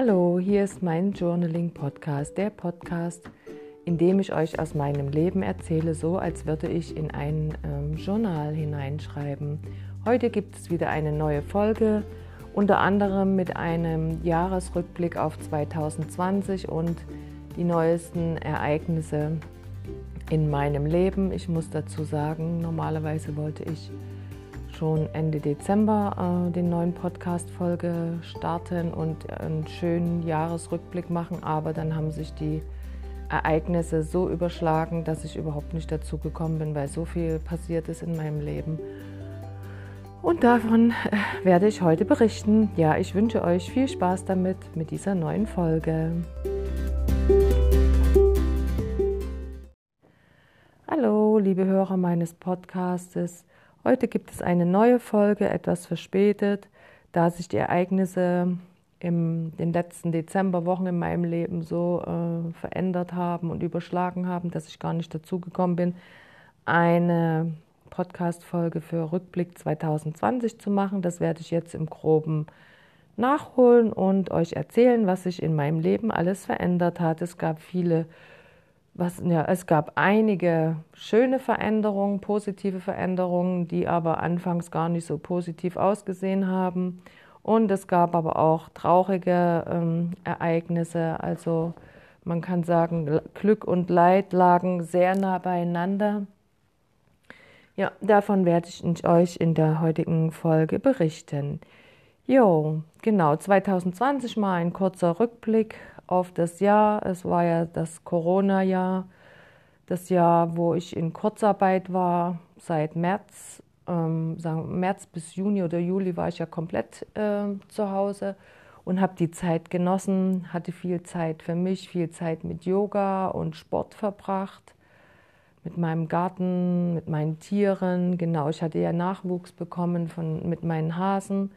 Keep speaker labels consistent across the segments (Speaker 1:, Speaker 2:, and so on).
Speaker 1: Hallo, hier ist mein Journaling Podcast, der Podcast, in dem ich euch aus meinem Leben erzähle, so als würde ich in ein ähm, Journal hineinschreiben. Heute gibt es wieder eine neue Folge, unter anderem mit einem Jahresrückblick auf 2020 und die neuesten Ereignisse in meinem Leben. Ich muss dazu sagen, normalerweise wollte ich schon Ende Dezember äh, den neuen Podcast-Folge starten und einen schönen Jahresrückblick machen, aber dann haben sich die Ereignisse so überschlagen, dass ich überhaupt nicht dazu gekommen bin, weil so viel passiert ist in meinem Leben. Und davon äh, werde ich heute berichten. Ja, ich wünsche euch viel Spaß damit, mit dieser neuen Folge. Hallo, liebe Hörer meines Podcastes. Heute gibt es eine neue Folge, etwas verspätet, da sich die Ereignisse in den letzten Dezemberwochen in meinem Leben so äh, verändert haben und überschlagen haben, dass ich gar nicht dazu gekommen bin, eine Podcast-Folge für Rückblick 2020 zu machen. Das werde ich jetzt im Groben nachholen und euch erzählen, was sich in meinem Leben alles verändert hat. Es gab viele was, ja, es gab einige schöne Veränderungen, positive Veränderungen, die aber anfangs gar nicht so positiv ausgesehen haben. Und es gab aber auch traurige ähm, Ereignisse. Also man kann sagen, Glück und Leid lagen sehr nah beieinander. Ja, davon werde ich euch in der heutigen Folge berichten. Jo, genau, 2020 mal ein kurzer Rückblick auf das Jahr. Es war ja das Corona-Jahr, das Jahr, wo ich in Kurzarbeit war, seit März. Ähm, sagen, März bis Juni oder Juli war ich ja komplett äh, zu Hause und habe die Zeit genossen, hatte viel Zeit für mich, viel Zeit mit Yoga und Sport verbracht, mit meinem Garten, mit meinen Tieren. Genau, ich hatte ja Nachwuchs bekommen von, mit meinen Hasen.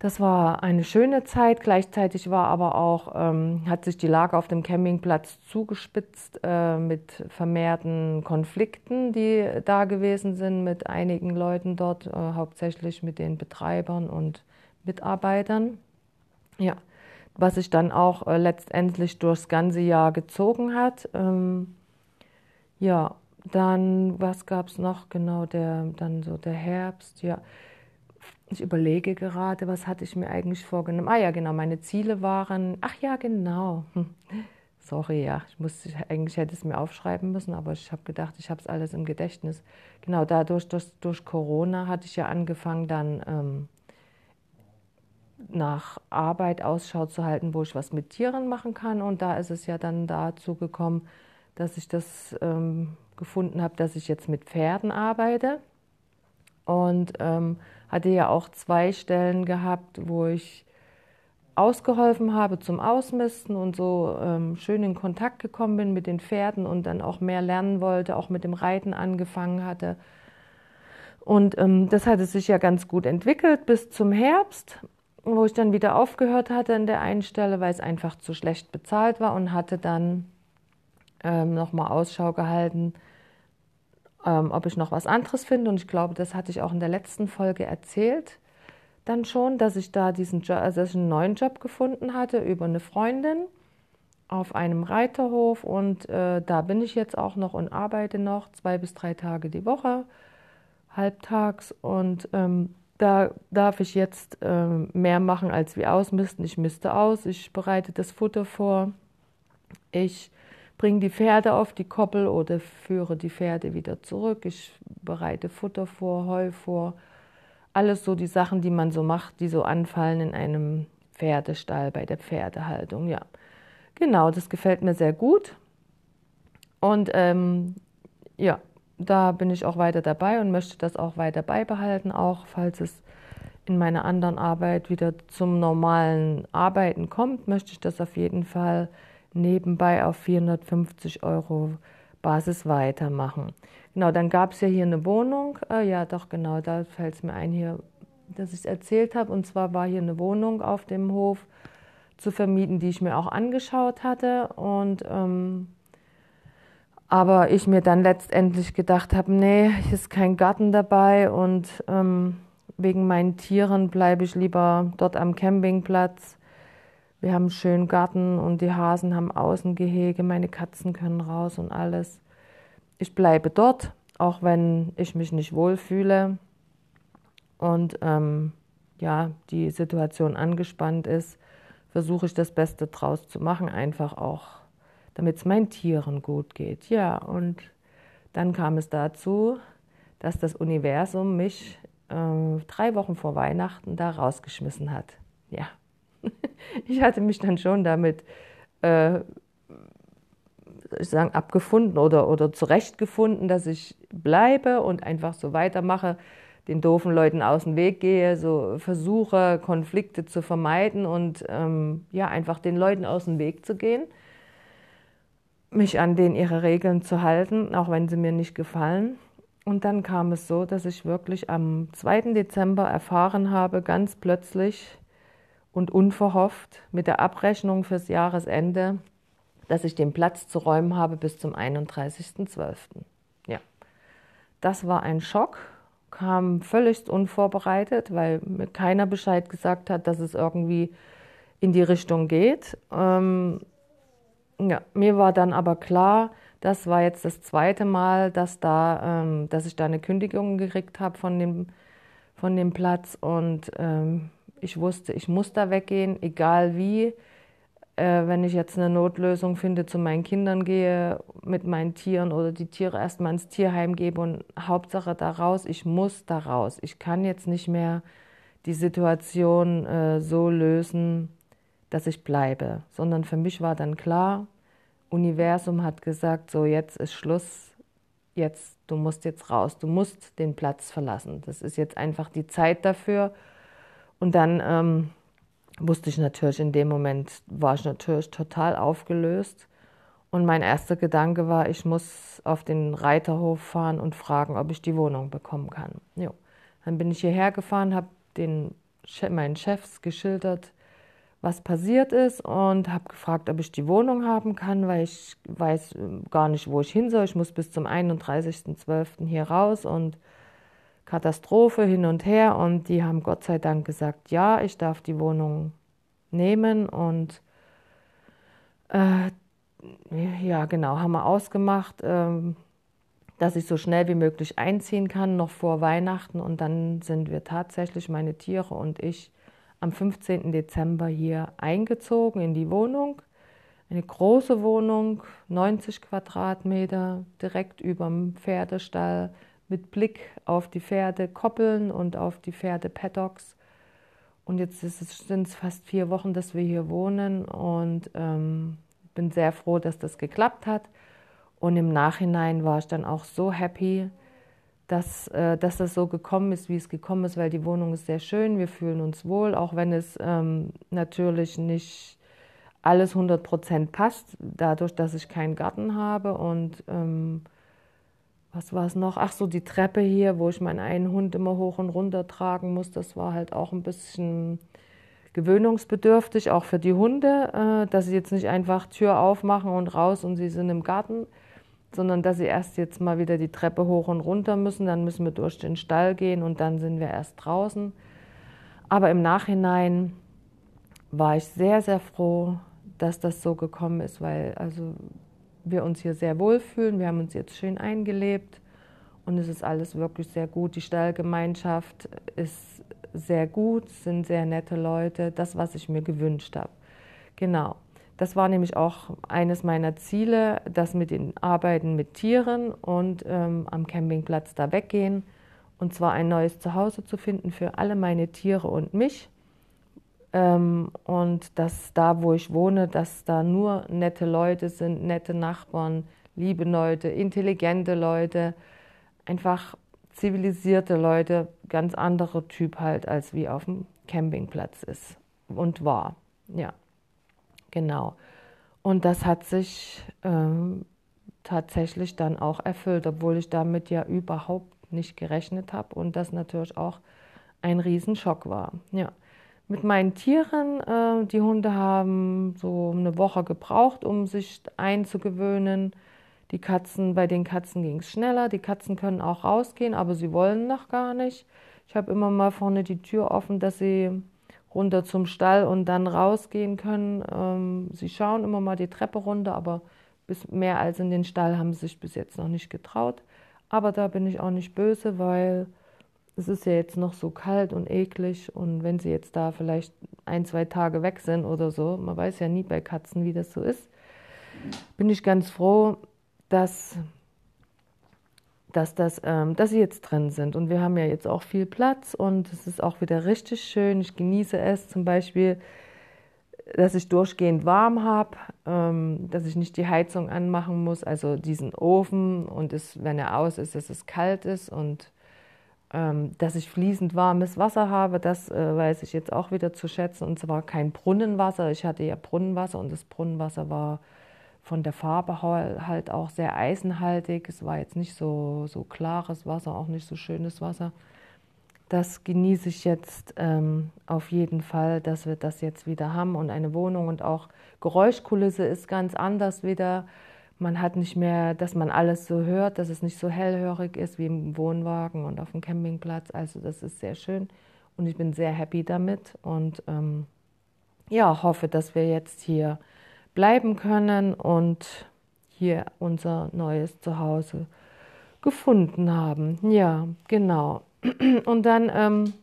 Speaker 1: Das war eine schöne Zeit. Gleichzeitig war aber auch, ähm, hat sich die Lage auf dem Campingplatz zugespitzt äh, mit vermehrten Konflikten, die da gewesen sind mit einigen Leuten dort, äh, hauptsächlich mit den Betreibern und Mitarbeitern. Ja, was sich dann auch äh, letztendlich durchs ganze Jahr gezogen hat. Ähm, ja, dann, was gab es noch? Genau, der, dann so der Herbst, ja. Ich überlege gerade, was hatte ich mir eigentlich vorgenommen? Ah ja, genau, meine Ziele waren, ach ja, genau. Sorry, ja, ich musste, eigentlich hätte es mir aufschreiben müssen, aber ich habe gedacht, ich habe es alles im Gedächtnis. Genau, dadurch, durch, durch Corona hatte ich ja angefangen, dann ähm, nach Arbeit Ausschau zu halten, wo ich was mit Tieren machen kann. Und da ist es ja dann dazu gekommen, dass ich das ähm, gefunden habe, dass ich jetzt mit Pferden arbeite. Und ähm, hatte ja auch zwei Stellen gehabt, wo ich ausgeholfen habe zum Ausmisten und so ähm, schön in Kontakt gekommen bin mit den Pferden und dann auch mehr lernen wollte, auch mit dem Reiten angefangen hatte. Und ähm, das hatte sich ja ganz gut entwickelt bis zum Herbst, wo ich dann wieder aufgehört hatte an der einen Stelle, weil es einfach zu schlecht bezahlt war und hatte dann ähm, nochmal Ausschau gehalten ähm, ob ich noch was anderes finde. Und ich glaube, das hatte ich auch in der letzten Folge erzählt. Dann schon, dass ich da diesen Job, also dass neuen Job gefunden hatte über eine Freundin auf einem Reiterhof. Und äh, da bin ich jetzt auch noch und arbeite noch zwei bis drei Tage die Woche, halbtags. Und ähm, da darf ich jetzt ähm, mehr machen als wie ausmisten. Ich misste aus, ich bereite das Futter vor. Ich bringe die Pferde auf die Koppel oder führe die Pferde wieder zurück. Ich bereite Futter vor, Heu vor. Alles so die Sachen, die man so macht, die so anfallen in einem Pferdestall bei der Pferdehaltung. Ja, genau, das gefällt mir sehr gut. Und ähm, ja, da bin ich auch weiter dabei und möchte das auch weiter beibehalten, auch falls es in meiner anderen Arbeit wieder zum normalen Arbeiten kommt, möchte ich das auf jeden Fall nebenbei auf 450 Euro Basis weitermachen. Genau, dann gab es ja hier eine Wohnung. Äh, ja, doch, genau, da fällt es mir ein hier, dass ich es erzählt habe. Und zwar war hier eine Wohnung auf dem Hof zu vermieten, die ich mir auch angeschaut hatte. Und ähm, aber ich mir dann letztendlich gedacht habe, nee, hier ist kein Garten dabei und ähm, wegen meinen Tieren bleibe ich lieber dort am Campingplatz Wir haben einen schönen Garten und die Hasen haben Außengehege, meine Katzen können raus und alles. Ich bleibe dort, auch wenn ich mich nicht wohlfühle und ähm, ja, die Situation angespannt ist, versuche ich das Beste draus zu machen, einfach auch, damit es meinen Tieren gut geht. Ja, und dann kam es dazu, dass das Universum mich äh, drei Wochen vor Weihnachten da rausgeschmissen hat. Ja, ich hatte mich dann schon damit äh, ich sagen, abgefunden oder, oder zurechtgefunden, dass ich bleibe und einfach so weitermache, den doofen Leuten aus dem Weg gehe, so versuche, Konflikte zu vermeiden und ähm, ja, einfach den Leuten aus dem Weg zu gehen, mich an denen ihre Regeln zu halten, auch wenn sie mir nicht gefallen. Und dann kam es so, dass ich wirklich am 2. Dezember erfahren habe, ganz plötzlich und unverhofft mit der Abrechnung fürs Jahresende, dass ich den Platz zu räumen habe bis zum 31.12. Ja, das war ein Schock, kam völlig unvorbereitet, weil mir keiner Bescheid gesagt hat, dass es irgendwie in die Richtung geht. Ähm, ja, mir war dann aber klar, das war jetzt das zweite Mal, dass, da, ähm, dass ich da eine Kündigung gekriegt habe von dem, von dem Platz. Und ähm, ich wusste, ich muss da weggehen, egal wie. Äh, wenn ich jetzt eine Notlösung finde, zu meinen Kindern gehe, mit meinen Tieren oder die Tiere erstmal ins Tierheim gebe und Hauptsache da raus, ich muss da raus. Ich kann jetzt nicht mehr die Situation äh, so lösen, dass ich bleibe, sondern für mich war dann klar, Universum hat gesagt, so jetzt ist Schluss, jetzt, du musst jetzt raus, du musst den Platz verlassen. Das ist jetzt einfach die Zeit dafür. Und dann ähm, wusste ich natürlich in dem Moment, war ich natürlich total aufgelöst. Und mein erster Gedanke war, ich muss auf den Reiterhof fahren und fragen, ob ich die Wohnung bekommen kann. Jo. Dann bin ich hierher gefahren, habe den meinen Chefs geschildert, was passiert ist und habe gefragt, ob ich die Wohnung haben kann, weil ich weiß ähm, gar nicht, wo ich hin soll. Ich muss bis zum 31.12. hier raus und Katastrophe hin und her. Und die haben Gott sei Dank gesagt, ja, ich darf die Wohnung nehmen. Und äh, ja, genau, haben wir ausgemacht, äh, dass ich so schnell wie möglich einziehen kann, noch vor Weihnachten. Und dann sind wir tatsächlich, meine Tiere und ich, am 15. Dezember hier eingezogen in die Wohnung. Eine große Wohnung, 90 Quadratmeter, direkt über dem Pferdestall, mit Blick auf die Pferdekoppeln und auf die Pferdepaddocks. Und jetzt sind es fast vier Wochen, dass wir hier wohnen und ähm, bin sehr froh, dass das geklappt hat. Und im Nachhinein war ich dann auch so happy, dass, äh, dass das so gekommen ist, wie es gekommen ist, weil die Wohnung ist sehr schön, wir fühlen uns wohl, auch wenn es ähm, natürlich nicht alles 100 Prozent passt, dadurch, dass ich keinen Garten habe und ähm, was war es noch? Ach so, die Treppe hier, wo ich meinen einen Hund immer hoch und runter tragen muss, das war halt auch ein bisschen gewöhnungsbedürftig, auch für die Hunde, äh, dass sie jetzt nicht einfach Tür aufmachen und raus und sie sind im Garten sondern dass sie erst jetzt mal wieder die Treppe hoch und runter müssen, dann müssen wir durch den Stall gehen und dann sind wir erst draußen. Aber im Nachhinein war ich sehr, sehr froh, dass das so gekommen ist, weil also wir uns hier sehr wohlfühlen. Wir haben uns jetzt schön eingelebt und es ist alles wirklich sehr gut. Die Stallgemeinschaft ist sehr gut, sind sehr nette Leute, das, was ich mir gewünscht habe. Genau. Das war nämlich auch eines meiner Ziele, das mit den Arbeiten mit Tieren und ähm, am Campingplatz da weggehen. Und zwar ein neues Zuhause zu finden für alle meine Tiere und mich. Ähm, und dass da, wo ich wohne, dass da nur nette Leute sind, nette Nachbarn, liebe Leute, intelligente Leute, einfach zivilisierte Leute, ganz anderer Typ halt, als wie auf dem Campingplatz ist und war. Ja. Genau. Und das hat sich ähm, tatsächlich dann auch erfüllt, obwohl ich damit ja überhaupt nicht gerechnet habe und das natürlich auch ein Riesenschock war. Ja. Mit meinen Tieren, äh, die Hunde haben so eine Woche gebraucht, um sich einzugewöhnen. Die Katzen, bei den Katzen ging es schneller. Die Katzen können auch rausgehen, aber sie wollen noch gar nicht. Ich habe immer mal vorne die Tür offen, dass sie runter zum Stall und dann rausgehen können. Ähm, sie schauen immer mal die Treppe runter, aber bis mehr als in den Stall haben sie sich bis jetzt noch nicht getraut. Aber da bin ich auch nicht böse, weil es ist ja jetzt noch so kalt und eklig und wenn sie jetzt da vielleicht ein, zwei Tage weg sind oder so, man weiß ja nie bei Katzen, wie das so ist, bin ich ganz froh, dass, dass, das, ähm, dass sie jetzt drin sind. Und wir haben ja jetzt auch viel Platz und es ist auch wieder richtig schön. Ich genieße es zum Beispiel, dass ich durchgehend warm habe, ähm, dass ich nicht die Heizung anmachen muss, also diesen Ofen und es, wenn er aus ist, dass es kalt ist und dass ich fließend warmes Wasser habe, das äh, weiß ich jetzt auch wieder zu schätzen. Und zwar kein Brunnenwasser. Ich hatte ja Brunnenwasser und das Brunnenwasser war von der Farbe halt auch sehr eisenhaltig. Es war jetzt nicht so, so klares Wasser, auch nicht so schönes Wasser. Das genieße ich jetzt ähm, auf jeden Fall, dass wir das jetzt wieder haben und eine Wohnung und auch Geräuschkulisse ist ganz anders wieder. Man hat nicht mehr, dass man alles so hört, dass es nicht so hellhörig ist wie im Wohnwagen und auf dem Campingplatz. Also das ist sehr schön und ich bin sehr happy damit und ähm, ja, hoffe, dass wir jetzt hier bleiben können und hier unser neues Zuhause gefunden haben. Ja, genau. Und dann ähm,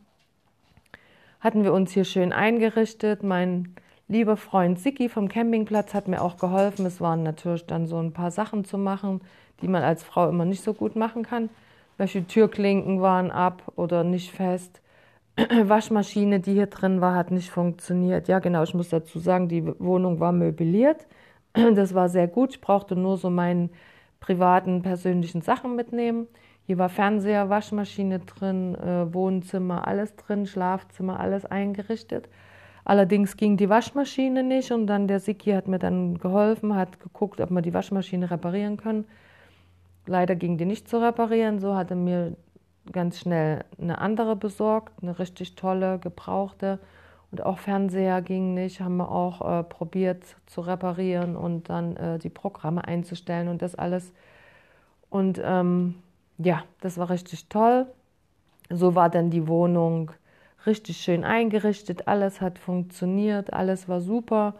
Speaker 1: hatten wir uns hier schön eingerichtet. Mein lieber Freund Siki vom Campingplatz hat mir auch geholfen. Es waren natürlich dann so ein paar Sachen zu machen, die man als Frau immer nicht so gut machen kann. Welche Türklinken waren ab oder nicht fest. Waschmaschine, die hier drin war, hat nicht funktioniert. Ja, genau, ich muss dazu sagen, die Wohnung war möbliert. Das war sehr gut. Ich brauchte nur so meine privaten, persönlichen Sachen mitnehmen. Hier war Fernseher, Waschmaschine drin, äh, Wohnzimmer, alles drin, Schlafzimmer, alles eingerichtet. Allerdings ging die Waschmaschine nicht und dann der Siki hat mir dann geholfen, hat geguckt, ob wir die Waschmaschine reparieren können. Leider ging die nicht zu reparieren, so hatte mir ganz schnell eine andere besorgt, eine richtig tolle, gebrauchte. Und auch Fernseher ging nicht, haben wir auch äh, probiert zu reparieren und dann äh, die Programme einzustellen und das alles. Und ähm, ja, das war richtig toll. So war dann die Wohnung richtig schön eingerichtet, alles hat funktioniert, alles war super.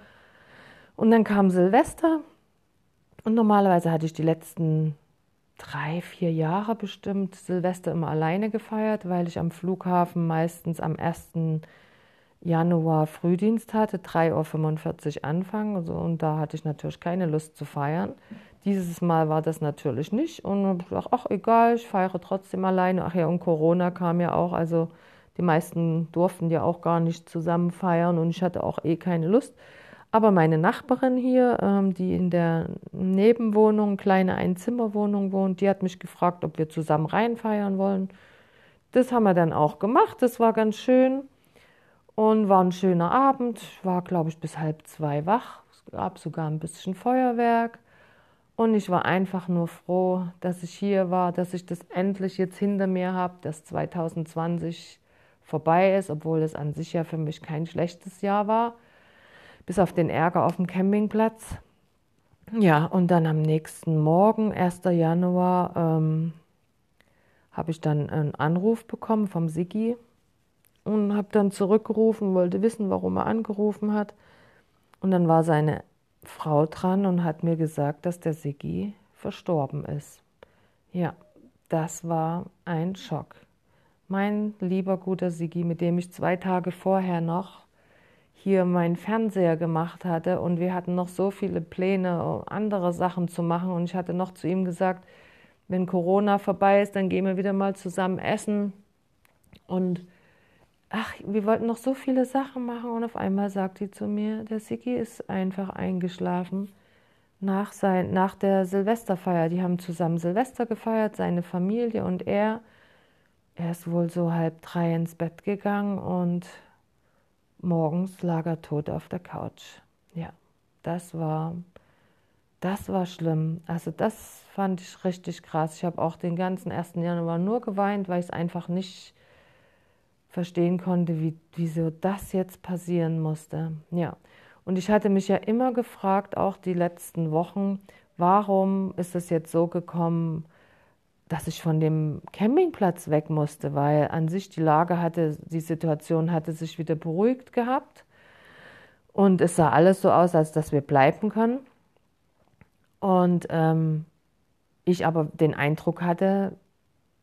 Speaker 1: Und dann kam Silvester und normalerweise hatte ich die letzten drei, vier Jahre bestimmt Silvester immer alleine gefeiert, weil ich am Flughafen meistens am 1. Januar Frühdienst hatte, 3.45 Uhr Anfang. Also, und da hatte ich natürlich keine Lust zu feiern. Dieses Mal war das natürlich nicht. Und ich dachte, ach egal, ich feiere trotzdem alleine. Ach ja, und Corona kam ja auch. Also die meisten durften ja auch gar nicht zusammen feiern und ich hatte auch eh keine Lust. Aber meine Nachbarin hier, ähm, die in der Nebenwohnung, kleine Einzimmerwohnung wohnt, die hat mich gefragt, ob wir zusammen reinfeiern wollen. Das haben wir dann auch gemacht. Das war ganz schön und war ein schöner Abend. Ich war, glaube ich, bis halb zwei wach. Es gab sogar ein bisschen Feuerwerk. Und ich war einfach nur froh, dass ich hier war, dass ich das endlich jetzt hinter mir habe, dass 2020 vorbei ist, obwohl es an sich ja für mich kein schlechtes Jahr war bis auf den Ärger auf dem Campingplatz. Ja, und dann am nächsten Morgen, 1. Januar, ähm, habe ich dann einen Anruf bekommen vom Sigi und habe dann zurückgerufen, wollte wissen, warum er angerufen hat. Und dann war seine Frau dran und hat mir gesagt, dass der Sigi verstorben ist. Ja, das war ein Schock. Mein lieber guter Sigi, mit dem ich zwei Tage vorher noch hier meinen Fernseher gemacht hatte und wir hatten noch so viele Pläne, andere Sachen zu machen und ich hatte noch zu ihm gesagt, wenn Corona vorbei ist, dann gehen wir wieder mal zusammen essen und ach, wir wollten noch so viele Sachen machen und auf einmal sagt sie zu mir, der Siki ist einfach eingeschlafen nach, sein, nach der Silvesterfeier. Die haben zusammen Silvester gefeiert, seine Familie und er. Er ist wohl so halb drei ins Bett gegangen und morgens lag er tot auf der Couch. Ja, das war, das war schlimm. Also das fand ich richtig krass. Ich habe auch den ganzen 1. Januar nur geweint, weil ich es einfach nicht verstehen konnte, wie, wieso das jetzt passieren musste. Ja, und ich hatte mich ja immer gefragt, auch die letzten Wochen, warum ist es jetzt so gekommen, dass ich von dem Campingplatz weg musste, weil an sich die Lage hatte, die Situation hatte sich wieder beruhigt gehabt. Und es sah alles so aus, als dass wir bleiben können. Und ähm, ich aber den Eindruck hatte,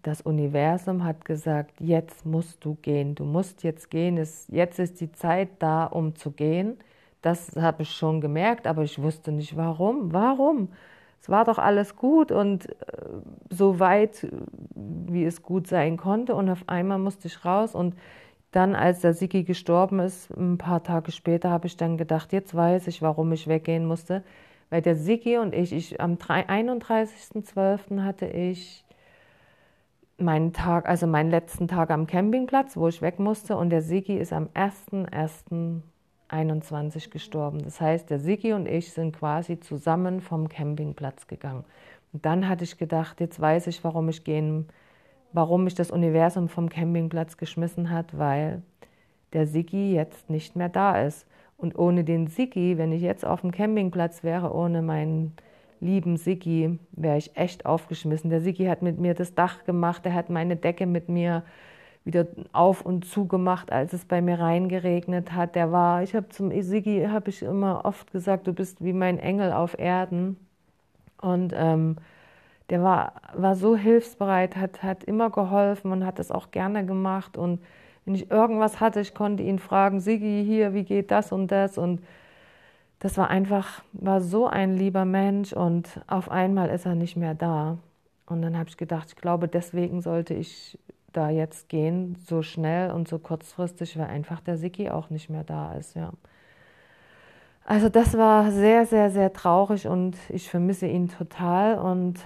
Speaker 1: das Universum hat gesagt, jetzt musst du gehen, du musst jetzt gehen, es, jetzt ist die Zeit da, um zu gehen. Das habe ich schon gemerkt, aber ich wusste nicht warum. Warum? Es war doch alles gut und äh, so weit, wie es gut sein konnte. Und auf einmal musste ich raus. Und dann, als der Sigi gestorben ist, ein paar Tage später, habe ich dann gedacht, jetzt weiß ich, warum ich weggehen musste. Weil der Sigi und ich, ich am 31.12. hatte ich meinen Tag, also meinen letzten Tag am Campingplatz, wo ich weg musste. Und der Sigi ist am 1.1.21 gestorben. Das heißt, der Sigi und ich sind quasi zusammen vom Campingplatz gegangen. Und dann hatte ich gedacht, jetzt weiß ich, warum ich gehen, warum mich das Universum vom Campingplatz geschmissen hat, weil der Sigi jetzt nicht mehr da ist. Und ohne den Sigi, wenn ich jetzt auf dem Campingplatz wäre, ohne meinen lieben Sigi, wäre ich echt aufgeschmissen. Der Sigi hat mit mir das Dach gemacht, er hat meine Decke mit mir wieder auf und zu gemacht, als es bei mir reingeregnet hat. Der war, ich habe zum Sigi, habe ich immer oft gesagt, du bist wie mein Engel auf Erden. Und ähm, der war, war so hilfsbereit, hat, hat immer geholfen und hat das auch gerne gemacht. Und wenn ich irgendwas hatte, ich konnte ihn fragen, Sigi, hier, wie geht das und das? Und das war einfach, war so ein lieber Mensch und auf einmal ist er nicht mehr da. Und dann habe ich gedacht, ich glaube, deswegen sollte ich da jetzt gehen, so schnell und so kurzfristig, weil einfach der Siki auch nicht mehr da ist, ja. Also das war sehr, sehr, sehr traurig und ich vermisse ihn total und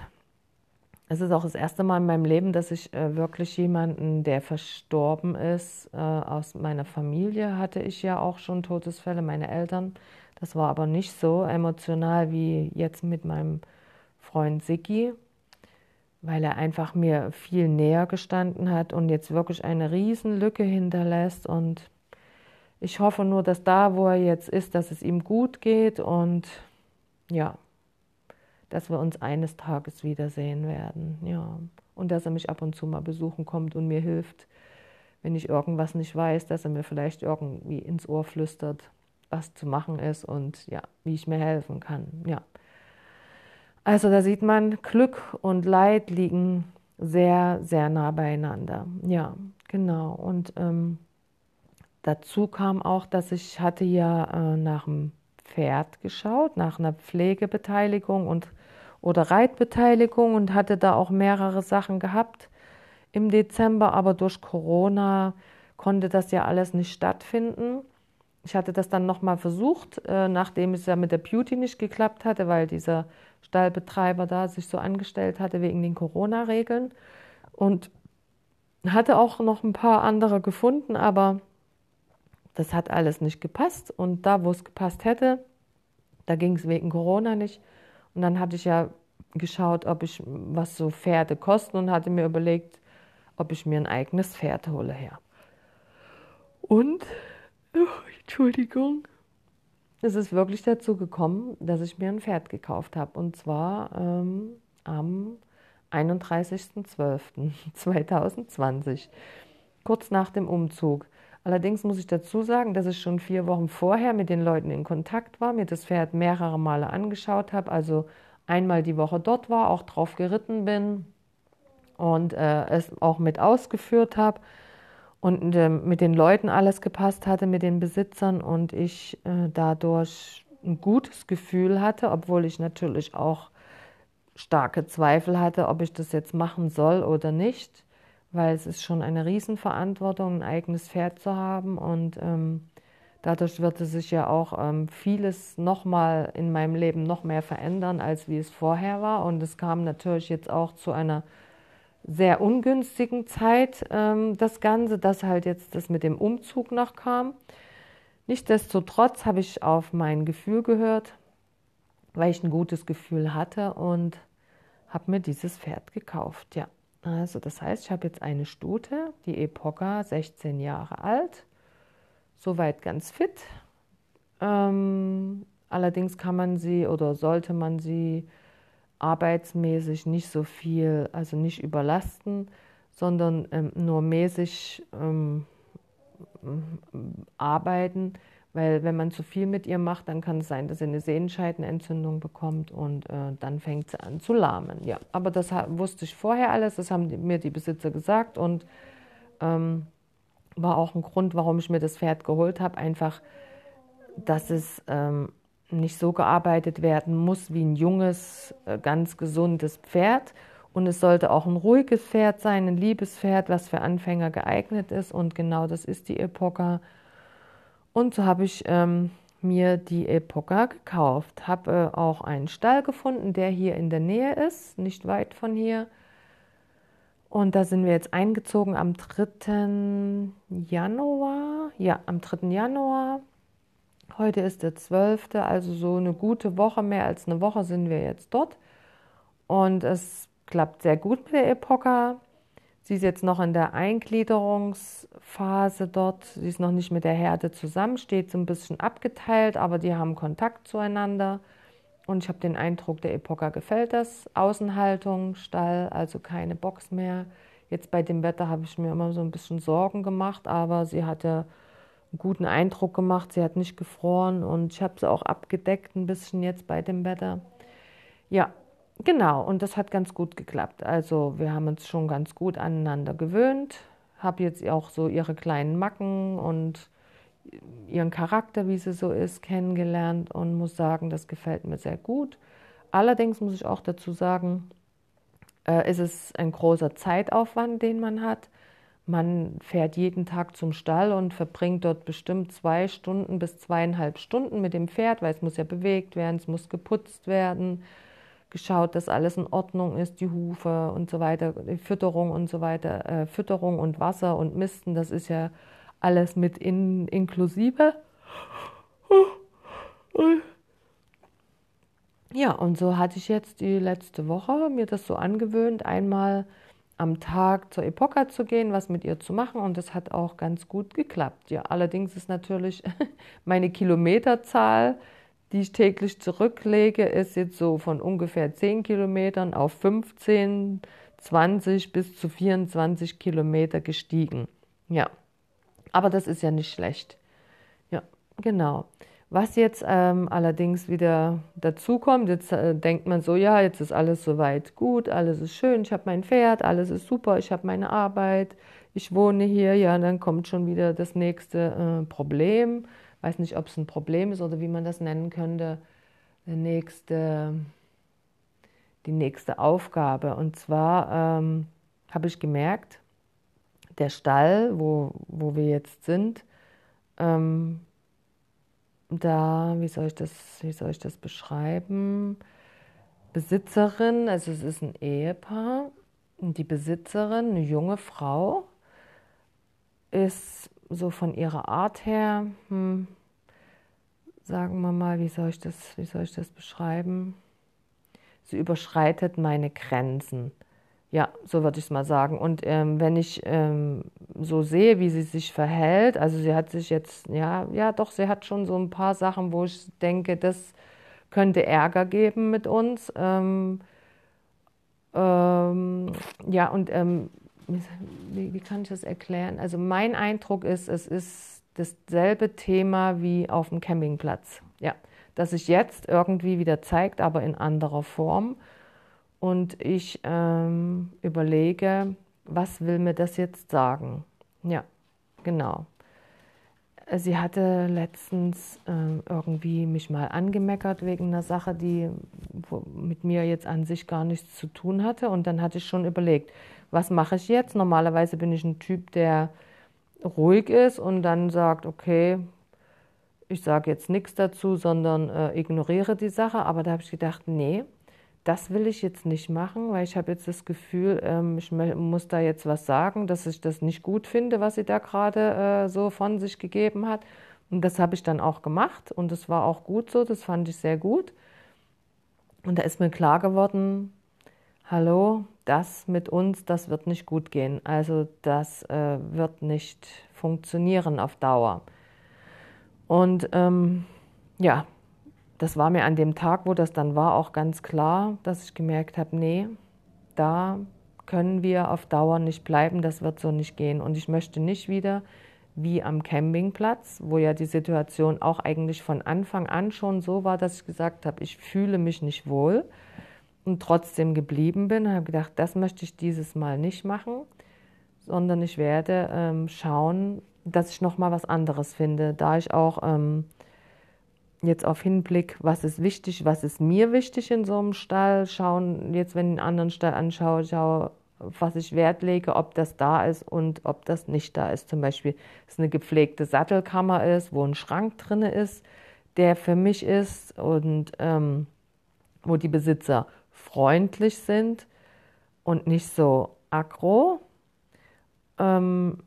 Speaker 1: es ist auch das erste Mal in meinem Leben, dass ich äh, wirklich jemanden, der verstorben ist, äh, aus meiner Familie hatte ich ja auch schon Todesfälle, meine Eltern das war aber nicht so emotional wie jetzt mit meinem Freund Siki, weil er einfach mir viel näher gestanden hat und jetzt wirklich eine Riesenlücke hinterlässt. Und ich hoffe nur, dass da, wo er jetzt ist, dass es ihm gut geht und ja, dass wir uns eines Tages wiedersehen werden. Ja. Und dass er mich ab und zu mal besuchen kommt und mir hilft, wenn ich irgendwas nicht weiß, dass er mir vielleicht irgendwie ins Ohr flüstert was zu machen ist und ja, wie ich mir helfen kann. Ja. Also da sieht man, Glück und Leid liegen sehr, sehr nah beieinander. Ja, genau. Und ähm, dazu kam auch, dass ich hatte ja äh, nach dem Pferd geschaut, nach einer Pflegebeteiligung und oder Reitbeteiligung und hatte da auch mehrere Sachen gehabt im Dezember, aber durch Corona konnte das ja alles nicht stattfinden. Ich hatte das dann nochmal versucht, äh, nachdem es ja mit der Beauty nicht geklappt hatte, weil dieser Stallbetreiber da sich so angestellt hatte wegen den Corona-Regeln. Und hatte auch noch ein paar andere gefunden, aber das hat alles nicht gepasst. Und da, wo es gepasst hätte, da ging es wegen Corona nicht. Und dann hatte ich ja geschaut, ob ich was so Pferde kosten und hatte mir überlegt, ob ich mir ein eigenes Pferd hole her. Und Oh, Entschuldigung. Es ist wirklich dazu gekommen, dass ich mir ein Pferd gekauft habe. Und zwar ähm, am 31.12.2020, kurz nach dem Umzug. Allerdings muss ich dazu sagen, dass ich schon vier Wochen vorher mit den Leuten in Kontakt war, mir das Pferd mehrere Male angeschaut habe, also einmal die Woche dort war, auch drauf geritten bin und äh, es auch mit ausgeführt habe und äh, mit den Leuten alles gepasst hatte, mit den Besitzern und ich äh, dadurch ein gutes Gefühl hatte, obwohl ich natürlich auch starke Zweifel hatte, ob ich das jetzt machen soll oder nicht, weil es ist schon eine Riesenverantwortung, ein eigenes Pferd zu haben und ähm, dadurch wird es sich ja auch ähm, vieles nochmal in meinem Leben noch mehr verändern, als wie es vorher war. Und es kam natürlich jetzt auch zu einer sehr ungünstigen Zeit ähm, das Ganze, dass halt jetzt das mit dem Umzug noch kam. Nichtsdestotrotz habe ich auf mein Gefühl gehört, weil ich ein gutes Gefühl hatte und habe mir dieses Pferd gekauft. Ja, also das heißt, ich habe jetzt eine Stute, die Epoca, 16 Jahre alt, soweit ganz fit. Ähm, allerdings kann man sie oder sollte man sie arbeitsmäßig nicht so viel, also nicht überlasten, sondern ähm, nur mäßig ähm, arbeiten, weil wenn man zu viel mit ihr macht, dann kann es sein, dass sie eine Sehenscheidenentzündung bekommt und äh, dann fängt sie an zu lahmen. Ja, aber das wusste ich vorher alles, das haben mir die Besitzer gesagt und ähm, war auch ein Grund, warum ich mir das Pferd geholt habe. Einfach, dass es ähm, nicht so gearbeitet werden muss wie ein junges, äh, ganz gesundes Pferd. Und es sollte auch ein ruhiges Pferd sein, ein liebes Pferd, was für Anfänger geeignet ist. Und genau das ist die Epoca. Und so habe ich ähm, mir die Epoca gekauft. Habe äh, auch einen Stall gefunden, der hier in der Nähe ist, nicht weit von hier. Und da sind wir jetzt eingezogen am 3. Januar. Ja, am 3. Januar. Heute ist der 12., also so eine gute Woche, mehr als eine Woche sind wir jetzt dort. Und es klappt sehr gut mit der Epoca. Sie ist jetzt noch in der Eingliederungsphase dort. Sie ist noch nicht mit der Herde zusammen, steht so ein bisschen abgeteilt, aber die haben Kontakt zueinander. Und ich habe den Eindruck, der Epoca gefällt das. Außenhaltung, Stall, also keine Box mehr. Jetzt bei dem Wetter habe ich mir immer so ein bisschen Sorgen gemacht, aber sie hatte einen guten Eindruck gemacht. Sie hat nicht gefroren und ich habe sie auch abgedeckt ein bisschen jetzt bei dem Wetter. Ja, Genau, und das hat ganz gut geklappt. Also wir haben uns schon ganz gut aneinander gewöhnt. Habe jetzt auch so ihre kleinen Macken und ihren Charakter, wie sie so ist, kennengelernt und muss sagen, das gefällt mir sehr gut. Allerdings muss ich auch dazu sagen, äh, ist es ein großer Zeitaufwand, den man hat. Man fährt jeden Tag zum Stall und verbringt dort bestimmt zwei Stunden bis zweieinhalb Stunden mit dem Pferd, weil es muss ja bewegt werden, es muss geputzt werden geschaut, dass alles in Ordnung ist, die Hufe und so weiter, die Fütterung und so weiter, äh, Fütterung und Wasser und Misten, das ist ja alles mit in, inklusive. Ja, und so hatte ich jetzt die letzte Woche mir das so angewöhnt, einmal am Tag zur Epoca zu gehen, was mit ihr zu machen und das hat auch ganz gut geklappt. Ja, allerdings ist natürlich meine Kilometerzahl die ich täglich zurücklege, ist jetzt so von ungefähr 10 Kilometern auf 15, 20 bis zu 24 Kilometer gestiegen. Ja, aber das ist ja nicht schlecht. Ja, genau. Was jetzt ähm, allerdings wieder dazu kommt, jetzt äh, denkt man so, ja, jetzt ist alles soweit gut, alles ist schön, ich habe mein Pferd, alles ist super, ich habe meine Arbeit, ich wohne hier, ja, dann kommt schon wieder das nächste äh, Problem weiß nicht, ob es ein Problem ist oder wie man das nennen könnte, die nächste, die nächste Aufgabe. Und zwar ähm, habe ich gemerkt, der Stall, wo, wo wir jetzt sind, ähm, da, wie soll ich das, wie soll ich das beschreiben? Besitzerin, also es ist ein Ehepaar, und die Besitzerin, eine junge Frau, ist so von ihrer Art her, hm, sagen wir mal, wie soll ich das, wie soll ich das beschreiben? Sie überschreitet meine Grenzen. Ja, so würde ich es mal sagen. Und ähm, wenn ich ähm, so sehe, wie sie sich verhält, also sie hat sich jetzt, ja, ja, doch, sie hat schon so ein paar Sachen, wo ich denke, das könnte Ärger geben mit uns. Ähm, ähm ja, und ähm, wie, wie kann ich das erklären? Also mein Eindruck ist, es ist dasselbe Thema wie auf dem Campingplatz. Ja, das sich jetzt irgendwie wieder zeigt, aber in anderer Form. Und ich ähm, überlege, was will mir das jetzt sagen? Ja, genau. Sie hatte letztens äh, irgendwie mich mal angemeckert wegen einer Sache, die mit mir jetzt an sich gar nichts zu tun hatte. Und dann hatte ich schon überlegt, was mache ich jetzt? Normalerweise bin ich ein Typ, der ruhig ist und dann sagt, okay, ich sage jetzt nichts dazu, sondern äh, ignoriere die Sache. Aber da habe ich gedacht, nee, das will ich jetzt nicht machen, weil ich habe jetzt das Gefühl, ähm, ich muss da jetzt was sagen, dass ich das nicht gut finde, was sie da gerade äh, so von sich gegeben hat. Und das habe ich dann auch gemacht und das war auch gut so, das fand ich sehr gut. Und da ist mir klar geworden, hallo, das mit uns, das wird nicht gut gehen. Also das äh, wird nicht funktionieren auf Dauer. Und ähm, ja, das war mir an dem Tag, wo das dann war, auch ganz klar, dass ich gemerkt habe, nee, da können wir auf Dauer nicht bleiben, das wird so nicht gehen. Und ich möchte nicht wieder wie am Campingplatz, wo ja die Situation auch eigentlich von Anfang an schon so war, dass ich gesagt habe, ich fühle mich nicht wohl und trotzdem geblieben bin. Ich habe gedacht, das möchte ich dieses Mal nicht machen, sondern ich werde ähm, schauen, dass ich noch mal was anderes finde, da ich auch ähm, jetzt auf Hinblick, was ist wichtig, was ist mir wichtig in so einem Stall, schauen, jetzt wenn ich einen anderen Stall anschaue, schaue, was ich Wert lege, ob das da ist und ob das nicht da ist. Zum Beispiel, dass es eine gepflegte Sattelkammer ist, wo ein Schrank drin ist, der für mich ist und ähm, wo die Besitzer freundlich sind und nicht so aggro. Ähm,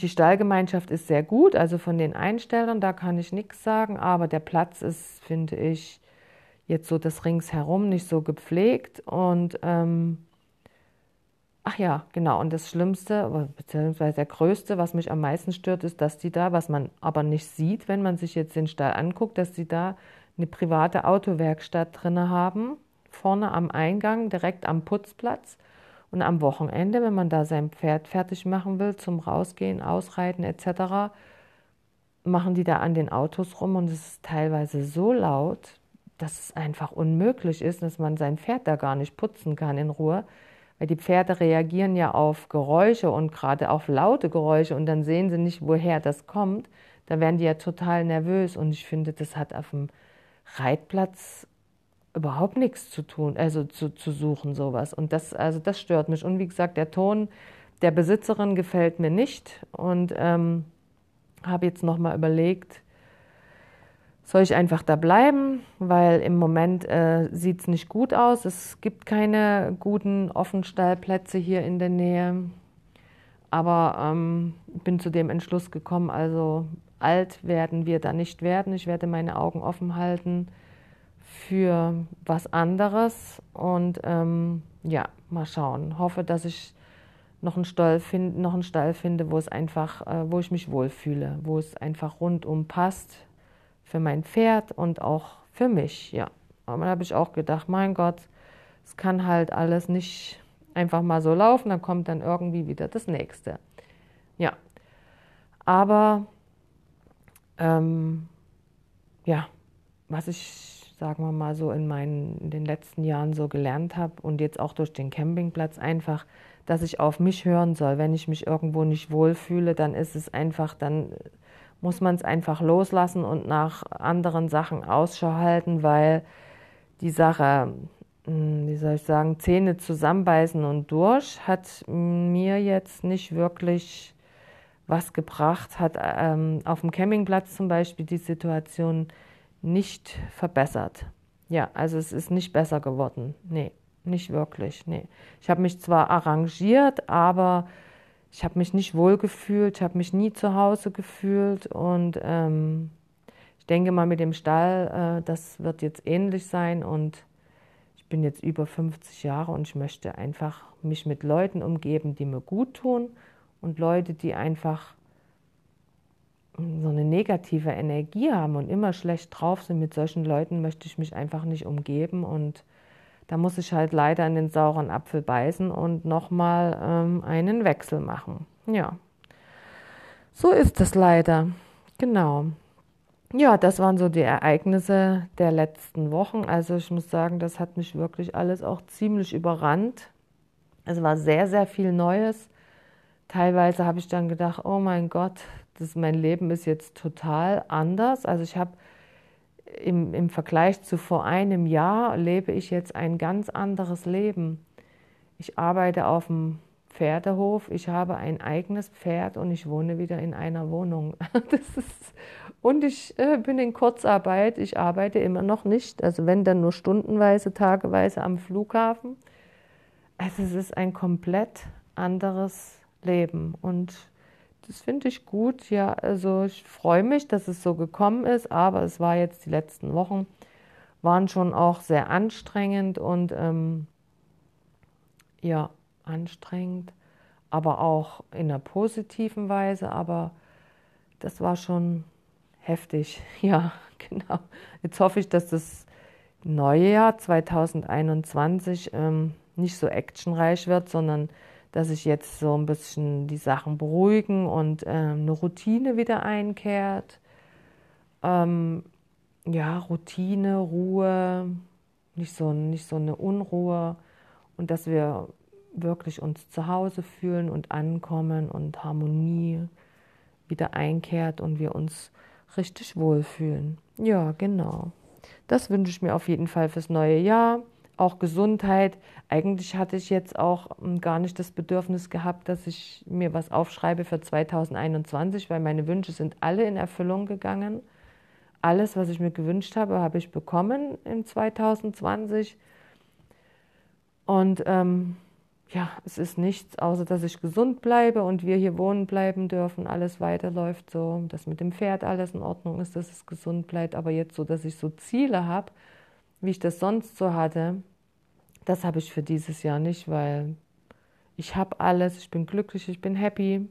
Speaker 1: die Stallgemeinschaft ist sehr gut, also von den Einstellern, da kann ich nichts sagen, aber der Platz ist, finde ich, jetzt so das ringsherum nicht so gepflegt und ähm, ach ja, genau, und das Schlimmste, beziehungsweise der Größte, was mich am meisten stört, ist, dass die da, was man aber nicht sieht, wenn man sich jetzt den Stall anguckt, dass die da eine private Autowerkstatt drin haben, vorne am Eingang, direkt am Putzplatz. Und am Wochenende, wenn man da sein Pferd fertig machen will, zum Rausgehen, Ausreiten etc., machen die da an den Autos rum und es ist teilweise so laut, dass es einfach unmöglich ist, dass man sein Pferd da gar nicht putzen kann in Ruhe. Weil die Pferde reagieren ja auf Geräusche und gerade auf laute Geräusche und dann sehen sie nicht, woher das kommt. Da werden die ja total nervös und ich finde, das hat auf dem Reitplatz überhaupt nichts zu tun, also zu, zu suchen, sowas. Und das, also das stört mich. Und wie gesagt, der Ton der Besitzerin gefällt mir nicht. Und ähm, habe jetzt nochmal überlegt, soll ich einfach da bleiben, weil im Moment äh, sieht es nicht gut aus. Es gibt keine guten Offenstallplätze hier in der Nähe. Aber ähm, bin zu dem Entschluss gekommen, also alt werden wir da nicht werden. Ich werde meine Augen offen halten für was anderes und ähm, ja, mal schauen. Hoffe, dass ich noch einen Stall, find, noch einen Stall finde, wo es einfach, äh, wo ich mich wohlfühle, wo es einfach rundum passt für mein Pferd und auch für mich, ja. Aber da habe ich auch gedacht, mein Gott, es kann halt alles nicht einfach mal so laufen, dann kommt dann irgendwie wieder das nächste. Ja. Aber ähm, ja, was ich sagen wir mal so, in, meinen, in den letzten Jahren so gelernt habe und jetzt auch durch den Campingplatz einfach, dass ich auf mich hören soll. Wenn ich mich irgendwo nicht wohlfühle, dann ist es einfach, dann muss man es einfach loslassen und nach anderen Sachen Ausschau halten, weil die Sache, hm, wie soll ich sagen, Zähne zusammenbeißen und durch hat mir jetzt nicht wirklich was gebracht, hat ähm, auf dem Campingplatz zum Beispiel die Situation nicht verbessert. Ja, also es ist nicht besser geworden. Nee, nicht wirklich. Nee. Ich habe mich zwar arrangiert, aber ich habe mich nicht wohl gefühlt, ich habe mich nie zu Hause gefühlt und ähm, ich denke mal mit dem Stall, äh, das wird jetzt ähnlich sein und ich bin jetzt über 50 Jahre und ich möchte einfach mich mit Leuten umgeben, die mir gut tun und Leute, die einfach so eine negative Energie haben und immer schlecht drauf sind, mit solchen Leuten möchte ich mich einfach nicht umgeben und da muss ich halt leider in den sauren Apfel beißen und nochmal ähm, einen Wechsel machen. Ja, so ist es leider. Genau. Ja, das waren so die Ereignisse der letzten Wochen. Also ich muss sagen, das hat mich wirklich alles auch ziemlich überrannt. Es war sehr, sehr viel Neues. Teilweise habe ich dann gedacht, oh mein Gott, das, mein Leben ist jetzt total anders. Also ich habe im, im Vergleich zu vor einem Jahr lebe ich jetzt ein ganz anderes Leben. Ich arbeite auf dem Pferdehof, ich habe ein eigenes Pferd und ich wohne wieder in einer Wohnung. Das ist, und ich äh, bin in Kurzarbeit, ich arbeite immer noch nicht, also wenn dann nur stundenweise, tageweise am Flughafen. Also es ist ein komplett anderes Leben und das finde ich gut. Ja, also ich freue mich, dass es so gekommen ist, aber es war jetzt die letzten Wochen, waren schon auch sehr anstrengend und ähm, ja, anstrengend, aber auch in einer positiven Weise, aber das war schon heftig, ja, genau. Jetzt hoffe ich, dass das neue Jahr 2021 ähm, nicht so actionreich wird, sondern dass sich jetzt so ein bisschen die Sachen beruhigen und ähm, eine Routine wieder einkehrt. Ähm, ja, Routine, Ruhe, nicht so, nicht so eine Unruhe und dass wir wirklich uns zu Hause fühlen und ankommen und Harmonie wieder einkehrt und wir uns richtig wohlfühlen. Ja, genau. Das wünsche ich mir auf jeden Fall fürs neue Jahr. Auch Gesundheit. Eigentlich hatte ich jetzt auch hm, gar nicht das Bedürfnis gehabt, dass ich mir was aufschreibe für 2021, weil meine Wünsche sind alle in Erfüllung gegangen. Alles, was ich mir gewünscht habe, habe ich bekommen in 2020. Und ähm, ja, es ist nichts, außer dass ich gesund bleibe und wir hier wohnen bleiben dürfen. Alles weiterläuft so, dass mit dem Pferd alles in Ordnung ist, dass es gesund bleibt. Aber jetzt so, dass ich so Ziele habe, wie ich das sonst so hatte, das habe ich für dieses Jahr nicht, weil ich habe alles, ich bin glücklich, ich bin happy.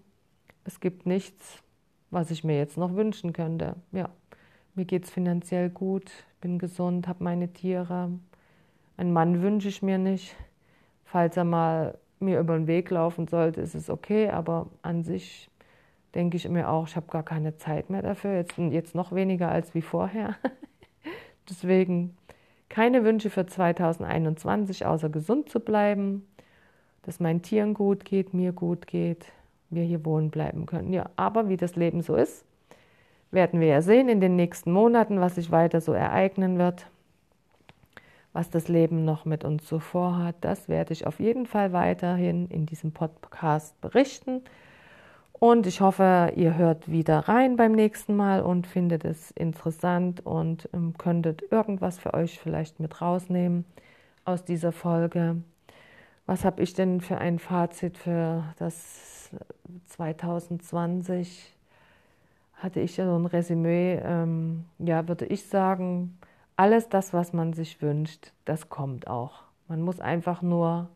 Speaker 1: Es gibt nichts, was ich mir jetzt noch wünschen könnte. Ja, mir geht es finanziell gut, bin gesund, habe meine Tiere. Einen Mann wünsche ich mir nicht. Falls er mal mir über den Weg laufen sollte, ist es okay, aber an sich denke ich mir auch, ich habe gar keine Zeit mehr dafür, jetzt, jetzt noch weniger als wie vorher. Deswegen keine Wünsche für 2021, außer gesund zu bleiben, dass meinen Tieren gut geht, mir gut geht, wir hier wohnen bleiben können. Ja, aber wie das Leben so ist, werden wir ja sehen in den nächsten Monaten, was sich weiter so ereignen wird was das Leben noch mit uns so vorhat. Das werde ich auf jeden Fall weiterhin in diesem Podcast berichten. Und ich hoffe, ihr hört wieder rein beim nächsten Mal und findet es interessant und ähm, könntet irgendwas für euch vielleicht mit rausnehmen aus dieser Folge. Was habe ich denn für ein Fazit für das 2020? Hatte ich ja so ein Resümee, ähm, ja, würde ich sagen, alles das, was man sich wünscht, das kommt auch. Man muss einfach nur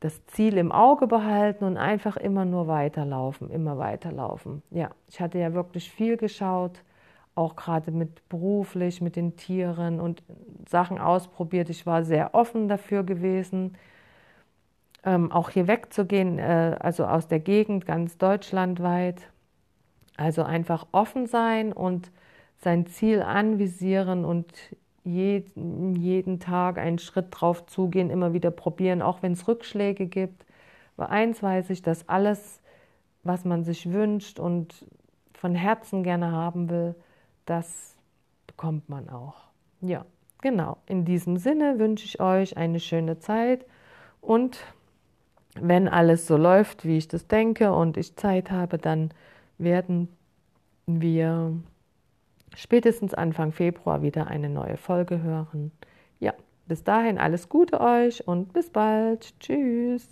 Speaker 1: das Ziel im Auge behalten und einfach immer nur weiterlaufen, immer weiterlaufen. Ja, ich hatte ja wirklich viel geschaut, auch gerade mit beruflich, mit den Tieren und Sachen ausprobiert. Ich war sehr offen dafür gewesen, ähm, auch hier wegzugehen, äh, also aus der Gegend, ganz deutschlandweit. Also einfach offen sein und sein Ziel anvisieren und jeden, jeden Tag einen Schritt drauf zugehen, immer wieder probieren, auch wenn es Rückschläge gibt. Aber eins weiß ich, dass alles, was man sich wünscht und von Herzen gerne haben will, das bekommt man auch. Ja, genau. In diesem Sinne wünsche ich euch eine schöne Zeit und wenn alles so läuft, wie ich das denke und ich Zeit habe, dann werden wir spätestens Anfang Februar wieder eine neue Folge hören. Ja, bis dahin alles Gute euch und bis bald. Tschüss.